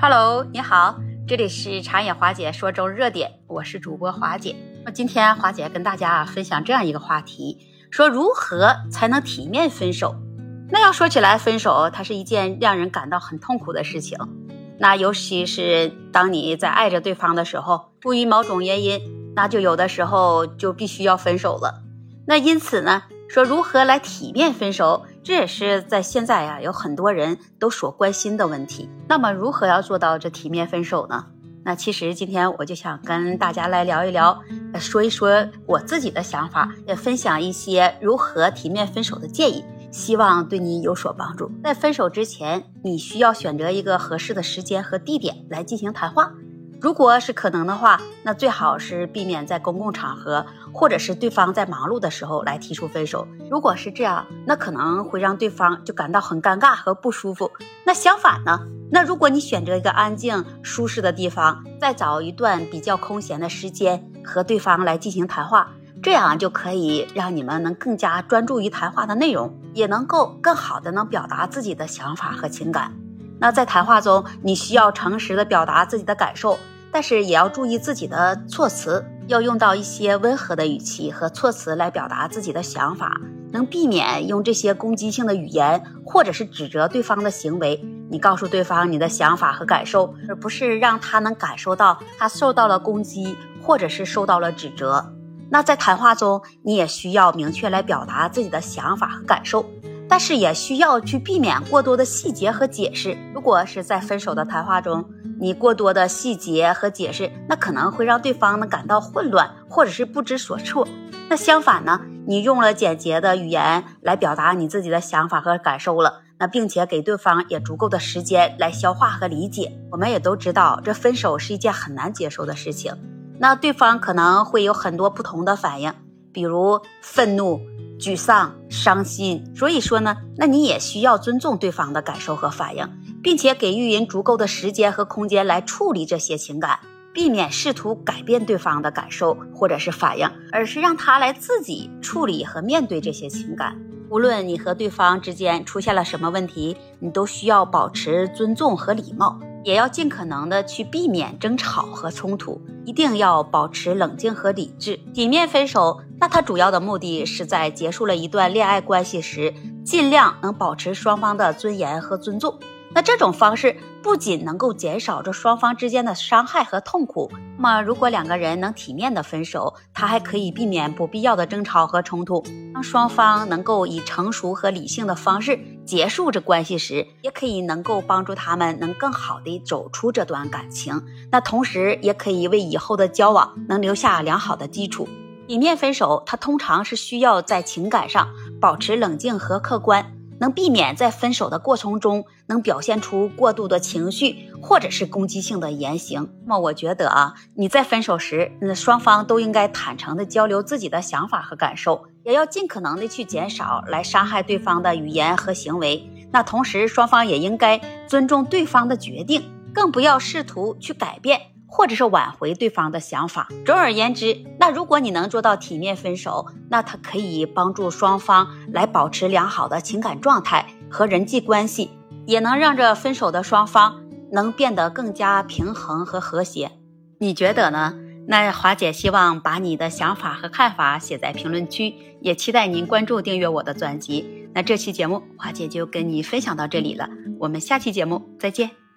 Hello，你好，这里是长野华姐说中热点，我是主播华姐。那今天华姐跟大家分享这样一个话题，说如何才能体面分手。那要说起来，分手它是一件让人感到很痛苦的事情。那尤其是当你在爱着对方的时候，出于某种原因，那就有的时候就必须要分手了。那因此呢，说如何来体面分手？这也是在现在呀，有很多人都所关心的问题。那么，如何要做到这体面分手呢？那其实今天我就想跟大家来聊一聊，说一说我自己的想法，也分享一些如何体面分手的建议，希望对你有所帮助。在分手之前，你需要选择一个合适的时间和地点来进行谈话。如果是可能的话，那最好是避免在公共场合或者是对方在忙碌的时候来提出分手。如果是这样，那可能会让对方就感到很尴尬和不舒服。那相反呢？那如果你选择一个安静舒适的地方，再找一段比较空闲的时间和对方来进行谈话，这样就可以让你们能更加专注于谈话的内容，也能够更好的能表达自己的想法和情感。那在谈话中，你需要诚实的表达自己的感受，但是也要注意自己的措辞，要用到一些温和的语气和措辞来表达自己的想法，能避免用这些攻击性的语言或者是指责对方的行为。你告诉对方你的想法和感受，而不是让他能感受到他受到了攻击或者是受到了指责。那在谈话中，你也需要明确来表达自己的想法和感受。但是也需要去避免过多的细节和解释。如果是在分手的谈话中，你过多的细节和解释，那可能会让对方呢感到混乱，或者是不知所措。那相反呢，你用了简洁的语言来表达你自己的想法和感受了，那并且给对方也足够的时间来消化和理解。我们也都知道，这分手是一件很难接受的事情。那对方可能会有很多不同的反应，比如愤怒。沮丧、伤心，所以说呢，那你也需要尊重对方的感受和反应，并且给予人足够的时间和空间来处理这些情感，避免试图改变对方的感受或者是反应，而是让他来自己处理和面对这些情感。无论你和对方之间出现了什么问题，你都需要保持尊重和礼貌。也要尽可能的去避免争吵和冲突，一定要保持冷静和理智，体面分手。那它主要的目的是在结束了一段恋爱关系时，尽量能保持双方的尊严和尊重。那这种方式不仅能够减少这双方之间的伤害和痛苦，那么如果两个人能体面的分手，它还可以避免不必要的争吵和冲突。当双方能够以成熟和理性的方式结束这关系时，也可以能够帮助他们能更好的走出这段感情。那同时也可以为以后的交往能留下良好的基础。体面分手，它通常是需要在情感上保持冷静和客观。能避免在分手的过程中能表现出过度的情绪或者是攻击性的言行。那么我觉得啊，你在分手时，那双方都应该坦诚的交流自己的想法和感受，也要尽可能的去减少来伤害对方的语言和行为。那同时，双方也应该尊重对方的决定，更不要试图去改变。或者是挽回对方的想法。总而言之，那如果你能做到体面分手，那它可以帮助双方来保持良好的情感状态和人际关系，也能让这分手的双方能变得更加平衡和和谐。你觉得呢？那华姐希望把你的想法和看法写在评论区，也期待您关注订阅我的专辑。那这期节目华姐就跟你分享到这里了，我们下期节目再见。